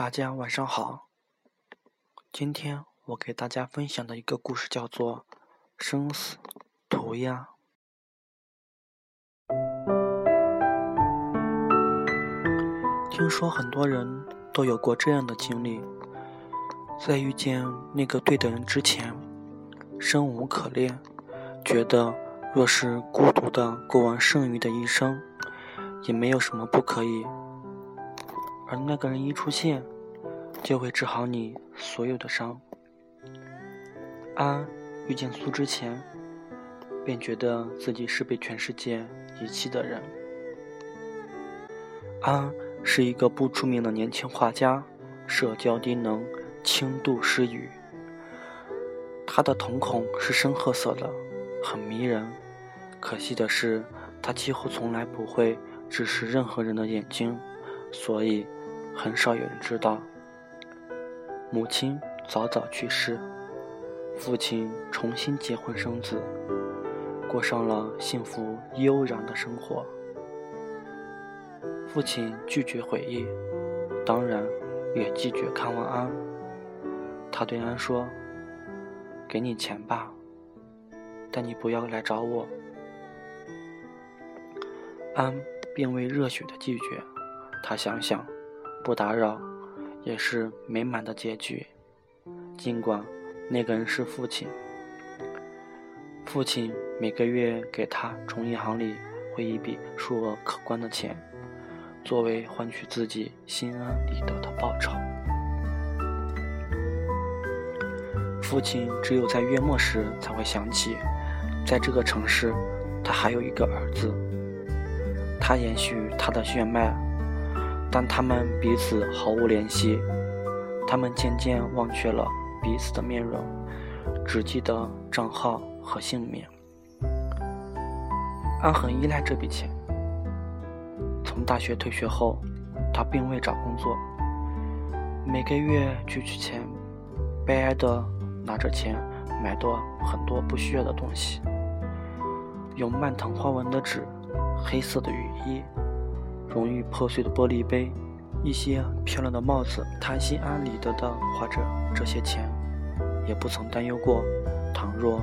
大家晚上好。今天我给大家分享的一个故事叫做《生死涂鸦》。听说很多人都有过这样的经历：在遇见那个对的人之前，生无可恋，觉得若是孤独的过完剩余的一生，也没有什么不可以。而那个人一出现，就会治好你所有的伤。安遇见苏之前，便觉得自己是被全世界遗弃的人。安是一个不出名的年轻画家，社交低能，轻度失语。他的瞳孔是深褐色的，很迷人。可惜的是，他几乎从来不会直视任何人的眼睛，所以。很少有人知道，母亲早早去世，父亲重新结婚生子，过上了幸福悠然的生活。父亲拒绝回忆，当然也拒绝看望安。他对安说：“给你钱吧，但你不要来找我。”安并未热血的拒绝，他想想。不打扰，也是美满的结局。尽管那个人是父亲，父亲每个月给他从银行里汇一笔数额可观的钱，作为换取自己心安理得的报酬。父亲只有在月末时才会想起，在这个城市，他还有一个儿子。他延续他的血脉。但他们彼此毫无联系，他们渐渐忘却了彼此的面容，只记得账号和姓名。安很依赖这笔钱。从大学退学后，他并未找工作，每个月去取钱，悲哀的拿着钱买多很多不需要的东西，用漫藤花纹的纸，黑色的雨衣。容易破碎的玻璃杯，一些漂亮的帽子，他心安理得的花着这些钱，也不曾担忧过，倘若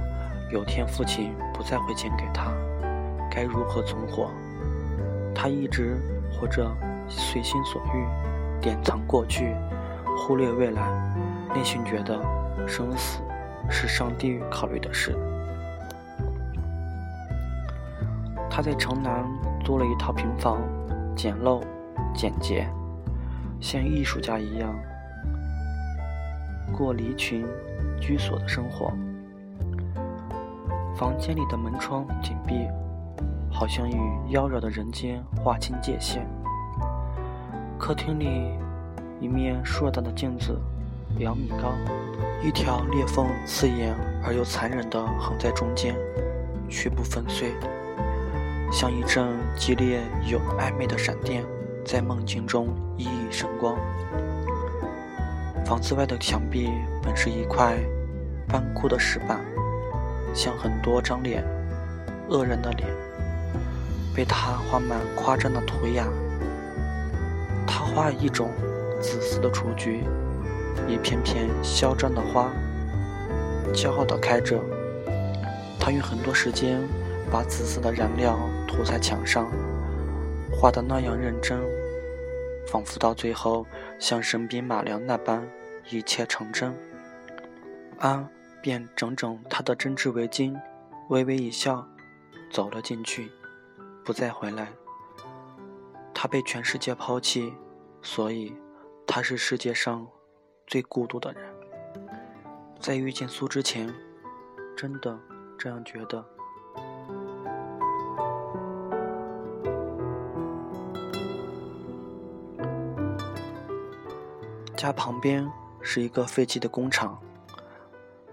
有天父亲不再汇钱给他，该如何存活？他一直活着，随心所欲，典藏过去，忽略未来，内心觉得生死是上帝考虑的事。他在城南租了一套平房。简陋、简洁，像艺术家一样过离群居所的生活。房间里的门窗紧闭，好像与妖娆的人间划清界限。客厅里一面硕大的镜子，两米高，一条裂缝刺眼而又残忍地横在中间，却不粉碎。像一阵激烈又暧昧的闪电，在梦境中熠熠生光。房子外的墙壁本是一块斑枯的石板，像很多张脸，恶人的脸，被他画满夸张的涂鸦。他画一种紫色的雏菊，一片片嚣张的花，骄傲地开着。他用很多时间。把紫色的染料涂在墙上，画的那样认真，仿佛到最后像神笔马良那般一切成真。安便整整他的针织围巾，微微一笑，走了进去，不再回来。他被全世界抛弃，所以他是世界上最孤独的人。在遇见苏之前，真的这样觉得。家旁边是一个废弃的工厂，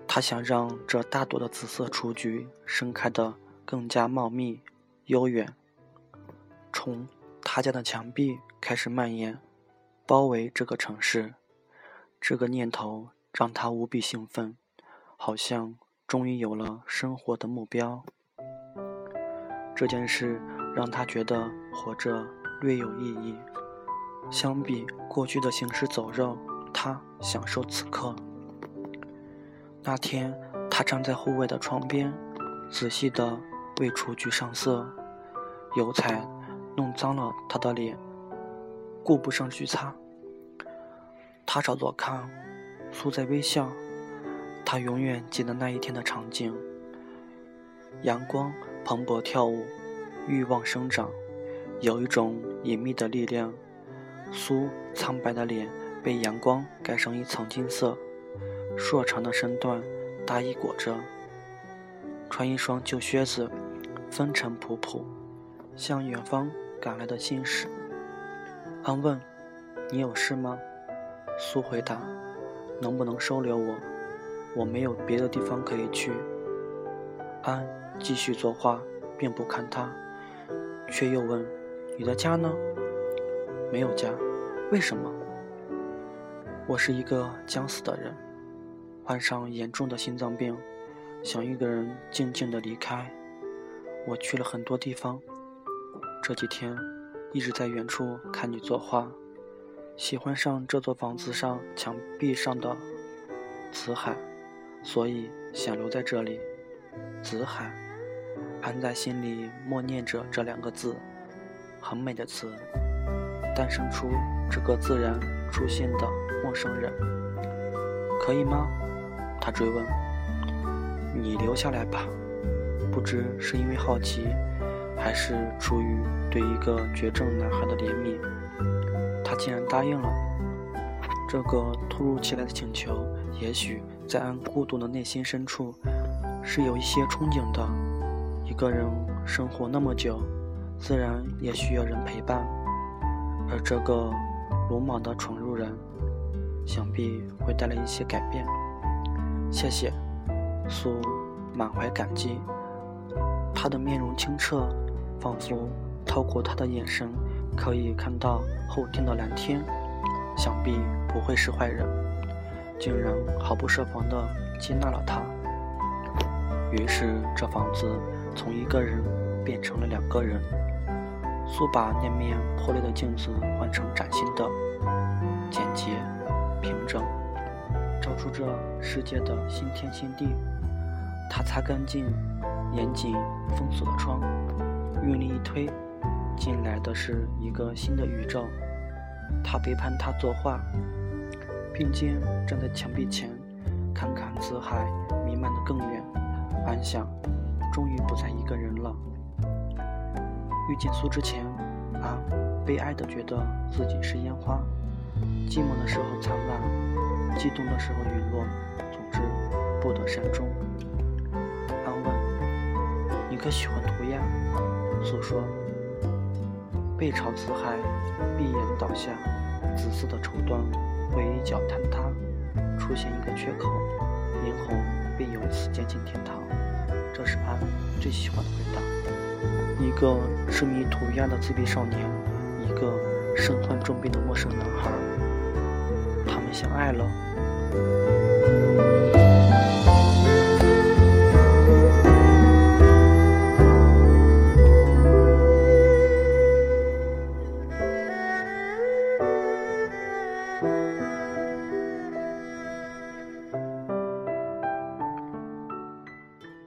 他想让这大朵的紫色雏菊盛开得更加茂密、悠远，从他家的墙壁开始蔓延，包围这个城市。这个念头让他无比兴奋，好像终于有了生活的目标。这件事让他觉得活着略有意义。相比过去的行尸走肉，他享受此刻。那天，他站在护卫的窗边，仔细地为雏菊上色，油彩弄脏了他的脸，顾不上去擦。他朝左看，苏在微笑。他永远记得那一天的场景：阳光蓬勃跳舞，欲望生长，有一种隐秘的力量。苏苍白的脸被阳光盖上一层金色，硕长的身段大衣裹着，穿一双旧靴子，风尘仆仆，向远方赶来的信使。安问：“你有事吗？”苏回答：“能不能收留我？我没有别的地方可以去。”安继续作画，并不看他，却又问：“你的家呢？”没有家，为什么？我是一个将死的人，患上严重的心脏病，想一个人静静的离开。我去了很多地方，这几天一直在远处看你作画，喜欢上这座房子上墙壁上的紫海，所以想留在这里。紫海，安在心里默念着这两个字，很美的词。诞生出这个自然出现的陌生人，可以吗？他追问。你留下来吧。不知是因为好奇，还是出于对一个绝症男孩的怜悯，他竟然答应了。这个突如其来的请求，也许在安孤独的内心深处，是有一些憧憬的。一个人生活那么久，自然也需要人陪伴。而这个鲁莽的闯入人，想必会带来一些改变。谢谢，苏满怀感激。他的面容清澈，仿佛透过他的眼神可以看到后天的蓝天。想必不会是坏人，竟然毫不设防地接纳了他。于是，这房子从一个人变成了两个人。苏把那面破裂的镜子换成崭新的、简洁、平整，照出这世界的新天新地。他擦干净严谨封锁的窗，用力一推，进来的是一个新的宇宙。他背叛他作画，并肩站在墙壁前，看看紫海弥漫的更远。安想，终于不再一个人了。遇见苏之前，啊，悲哀的觉得自己是烟花，寂寞的时候灿烂，激动的时候陨落，总之不得善终。安问：“你可喜欢涂鸦？”苏说：“背朝紫海，闭眼倒下，紫色的绸缎会一脚坍塌，出现一个缺口，嫣红便由此接近天堂。”这是安最喜欢的回答。一个痴迷涂鸦的自闭少年，一个身患重病的陌生男孩，他们相爱了。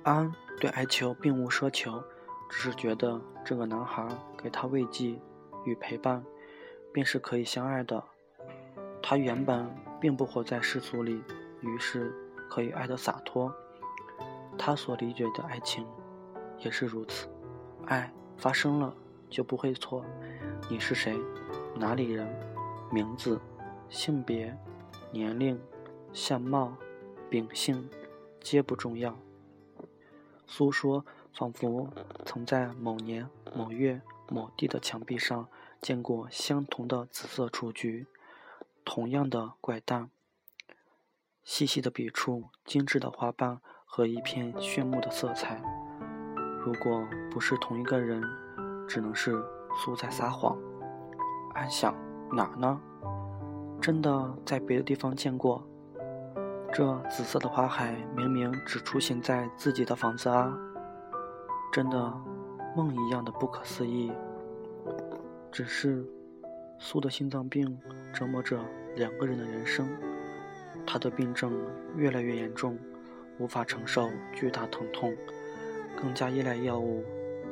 安对哀求并无奢求。只是觉得这个男孩给他慰藉与陪伴，便是可以相爱的。他原本并不活在世俗里，于是可以爱得洒脱。他所理解的爱情也是如此，爱发生了就不会错。你是谁？哪里人？名字、性别、年龄、相貌、秉性，皆不重要。苏说。仿佛曾在某年某月某地的墙壁上见过相同的紫色雏菊，同样的怪诞，细细的笔触，精致的花瓣和一片炫目的色彩。如果不是同一个人，只能是苏在撒谎。暗想哪儿呢？真的在别的地方见过？这紫色的花海明明只出现在自己的房子啊！真的，梦一样的不可思议。只是，苏的心脏病折磨着两个人的人生，他的病症越来越严重，无法承受巨大疼痛，更加依赖药物。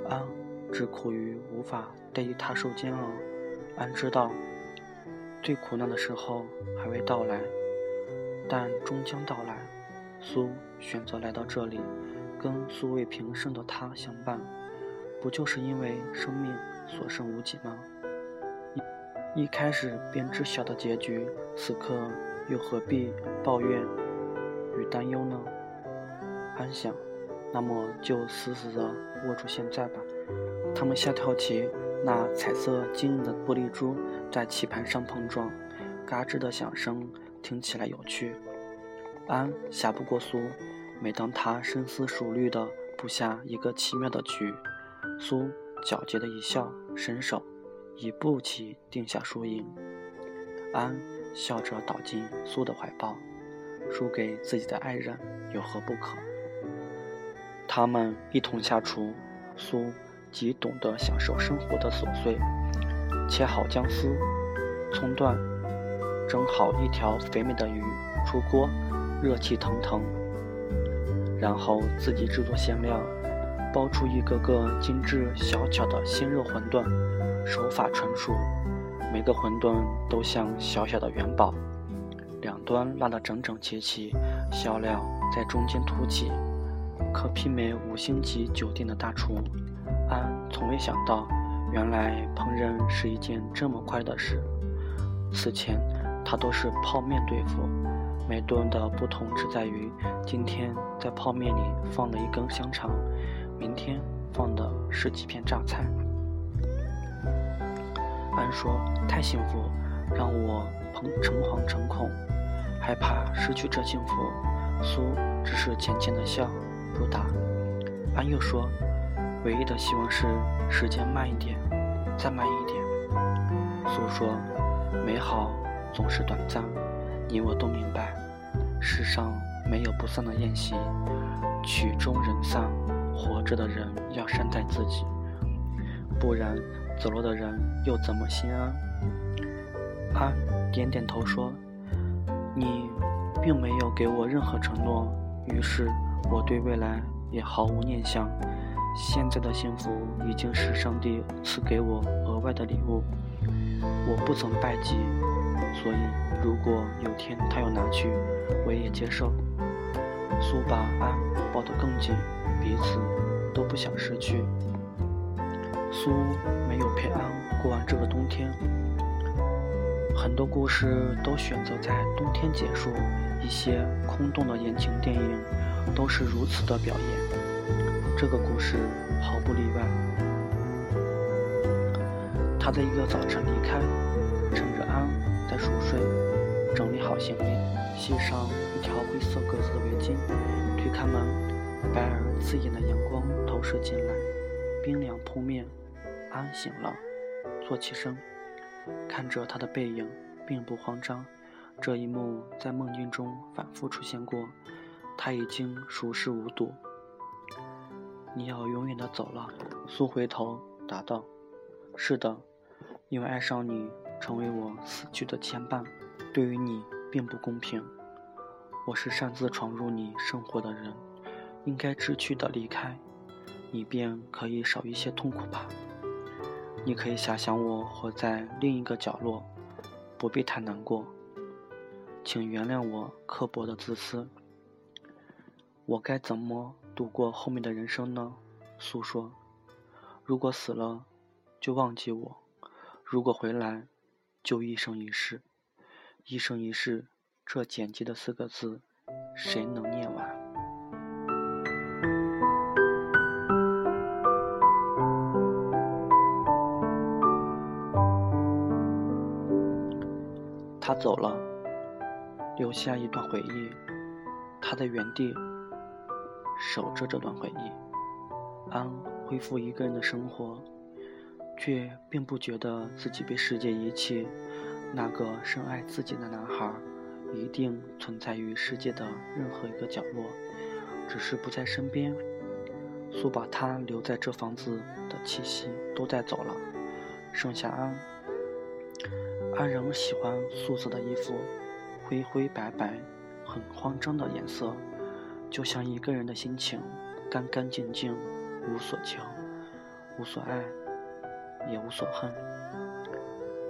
安只苦于无法代替他受煎熬。安知道，最苦难的时候还未到来，但终将到来。苏选择来到这里，跟素未平生的他相伴，不就是因为生命所剩无几吗？一一开始便知晓的结局，此刻又何必抱怨与担忧呢？安想，那么就死死地握住现在吧。他们下跳棋，那彩色晶莹的玻璃珠在棋盘上碰撞，嘎吱的响声听起来有趣。安下不过苏，每当他深思熟虑地布下一个奇妙的局，苏皎洁的一笑，伸手。一步棋定下输赢，安笑着倒进苏的怀抱，输给自己的爱人有何不可？他们一同下厨，苏极懂得享受生活的琐碎，切好姜丝、葱段，蒸好一条肥美的鱼，出锅，热气腾腾，然后自己制作馅料，包出一个个精致小巧的鲜肉馄饨。手法纯熟，每个馄饨都像小小的元宝，两端拉得整整齐齐，馅料在中间凸起，可媲美五星级酒店的大厨。安从未想到，原来烹饪是一件这么快的事。此前他都是泡面对付，每顿的不同只在于，今天在泡面里放了一根香肠，明天放的是几片榨菜。安说：“太幸福，让我诚惶诚恐，害怕失去这幸福。”苏只是浅浅的笑，不答。安又说：“唯一的希望是时间慢一点，再慢一点。”苏说：“美好总是短暂，你我都明白，世上没有不散的宴席，曲终人散，活着的人要善待自己，不然。”走了的人又怎么心安？安点点头说：“你并没有给我任何承诺，于是我对未来也毫无念想。现在的幸福已经是上帝赐给我额外的礼物，我不曾拜祭，所以如果有天他要拿去，我也接受。”苏把安抱得更紧，彼此都不想失去。苏没有陪安过完这个冬天。很多故事都选择在冬天结束，一些空洞的言情电影都是如此的表演。这个故事毫不例外。他在一个早晨离开，趁着，好行李，系上一条灰色格子的围巾，推开门，白而刺眼的阳光投射进来，冰凉扑面。安醒了，坐起身，看着他的背影，并不慌张。这一幕在梦境中反复出现过，他已经熟视无睹。你要永远的走了，苏回头答道：“是的，因为爱上你，成为我死去的牵绊，对于你并不公平。我是擅自闯入你生活的人，应该知趣的离开，你便可以少一些痛苦吧。”你可以遐想我活在另一个角落，不必太难过。请原谅我刻薄的自私。我该怎么度过后面的人生呢？诉说，如果死了，就忘记我；如果回来，就一生一世。一生一世，这简洁的四个字，谁能念完？他走了，留下一段回忆。他在原地守着这段回忆。安恢复一个人的生活，却并不觉得自己被世界遗弃。那个深爱自己的男孩，一定存在于世界的任何一个角落，只是不在身边。苏把他留在这房子的气息都带走了，剩下安。安仍喜欢素色的衣服，灰灰白白，很慌张的颜色，就像一个人的心情，干干净净，无所求，无所爱，也无所恨。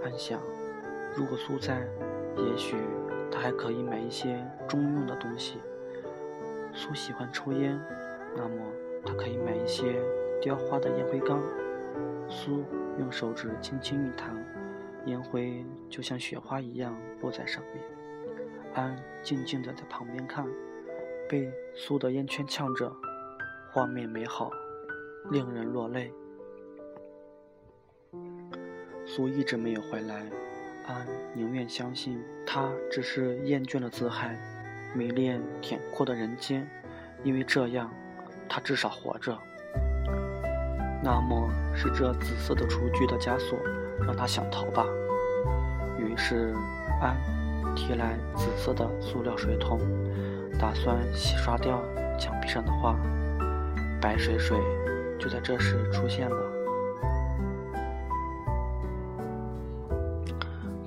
安想，如果苏在，也许他还可以买一些中用的东西。苏喜欢抽烟，那么他可以买一些雕花的烟灰缸。苏用手指轻轻一弹，烟灰就像雪花一样落在上面。安静静地在旁边看，被苏的烟圈呛着，画面美好，令人落泪。苏一直没有回来，安宁愿相信他只是厌倦了自嗨，迷恋恬阔的人间，因为这样，他至少活着。那么是这紫色的厨具的枷锁让他想逃吧？于是安提来紫色的塑料水桶，打算洗刷掉墙壁上的画。白水水就在这时出现了。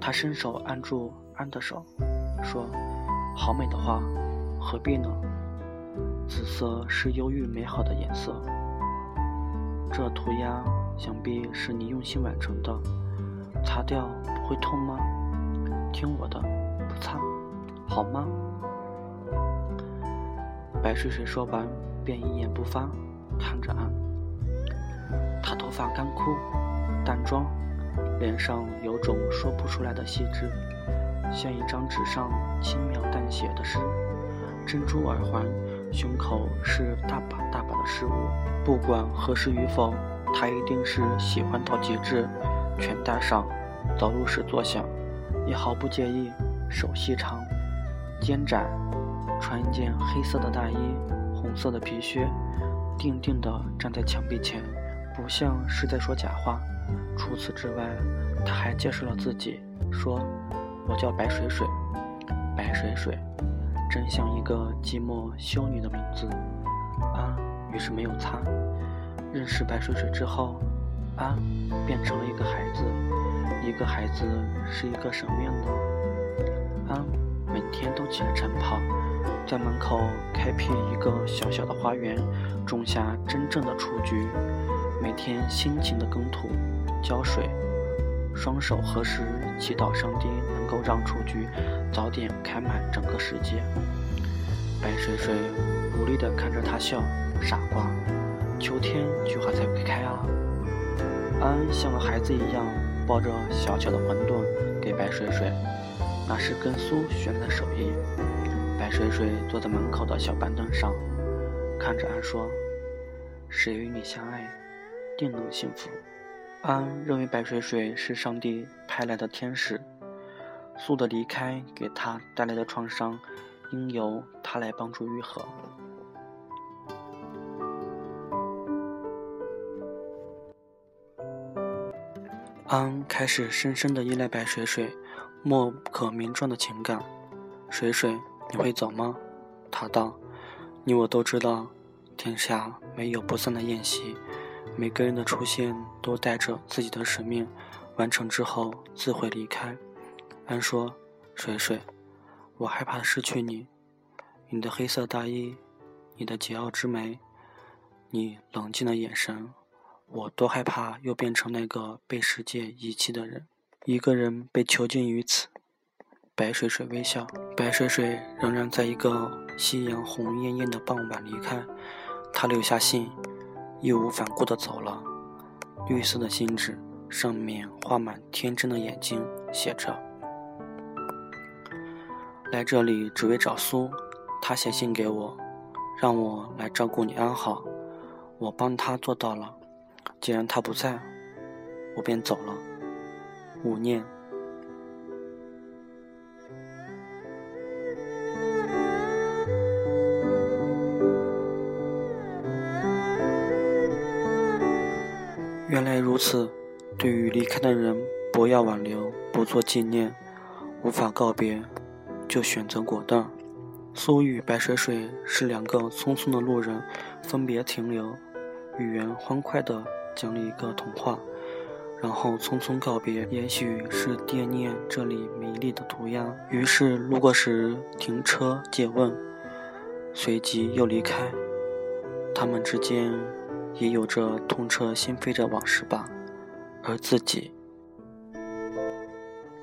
他伸手按住安的手，说：“好美的花，何必呢？紫色是忧郁美好的颜色。这涂鸦想必是你用心完成的，擦掉不会痛吗？听我的，不擦，好吗？”白水水说完，便一言不发，看着安。他头发干枯，淡妆。脸上有种说不出来的细致，像一张纸上轻描淡写的诗。珍珠耳环，胸口是大把大把的饰物，不管合适与否，他一定是喜欢到极致，全戴上。走路时作响，也毫不介意。手细长，肩窄，穿一件黑色的大衣，红色的皮靴，定定地站在墙壁前，不像是在说假话。除此之外，他还介绍了自己，说：“我叫白水水，白水水，真像一个寂寞修女的名字。”安于是没有擦。认识白水水之后，安变成了一个孩子。一个孩子是一个什么样的？安每天都起来晨跑，在门口开辟一个小小的花园，种下真正的雏菊，每天辛勤的耕土。浇水，双手合十，祈祷上帝能够让雏菊早点开满整个世界。白水水无力地看着他笑，傻瓜，秋天菊花才会开啊！安像个孩子一样抱着小小的馄饨给白水水，那是跟苏学来的手艺。白水水坐在门口的小板凳上，看着安说：“谁与你相爱，定能幸福。”安认为白水水是上帝派来的天使，苏的离开给他带来的创伤，应由他来帮助愈合。安开始深深的依赖白水水，莫可名状的情感。水水，你会走吗？他道：“你我都知道，天下没有不散的宴席。”每个人的出现都带着自己的使命，完成之后自会离开。安说：“水水，我害怕失去你，你的黑色大衣，你的桀骜之眉，你冷静的眼神，我多害怕又变成那个被世界遗弃的人，一个人被囚禁于此。”白水水微笑，白水水仍然在一个夕阳红艳艳的傍晚离开，他留下信。义无反顾地走了。绿色的信纸上面画满天真的眼睛，写着：“来这里只为找苏，他写信给我，让我来照顾你安好。我帮他做到了。既然他不在，我便走了。”勿念。此，对于离开的人，不要挽留，不做纪念，无法告别，就选择果断。苏与白水水是两个匆匆的路人，分别停留，语言欢快地讲了一个童话，然后匆匆告别。也许是惦念这里美丽的涂鸦，于是路过时停车借问，随即又离开。他们之间也有着痛彻心扉的往事吧，而自己，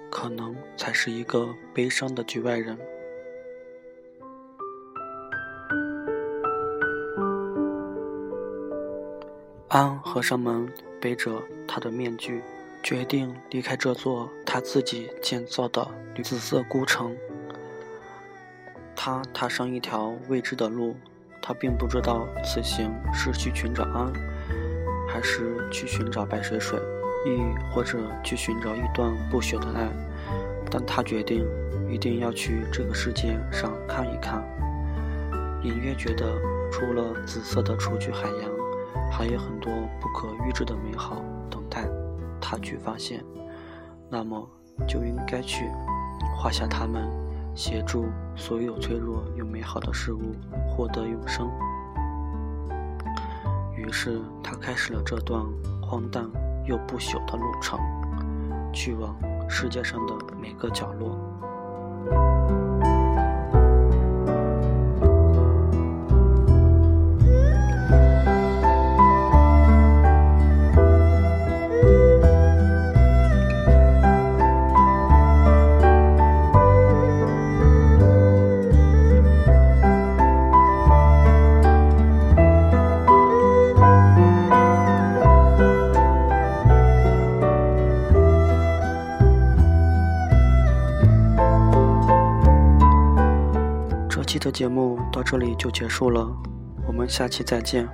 可能才是一个悲伤的局外人。安合上门，背着他的面具，决定离开这座他自己建造的紫色孤城。他踏上一条未知的路，他并不知道此行是去寻找安，还是去寻找白水水，亦或者去寻找一段不朽的爱。但他决定，一定要去这个世界上看一看。隐约觉得，除了紫色的雏菊海洋。还有很多不可预知的美好等待他去发现，那么就应该去画下它们，协助所有脆弱又美好的事物获得永生。于是他开始了这段荒诞又不朽的路程，去往世界上的每个角落。节目到这里就结束了，我们下期再见。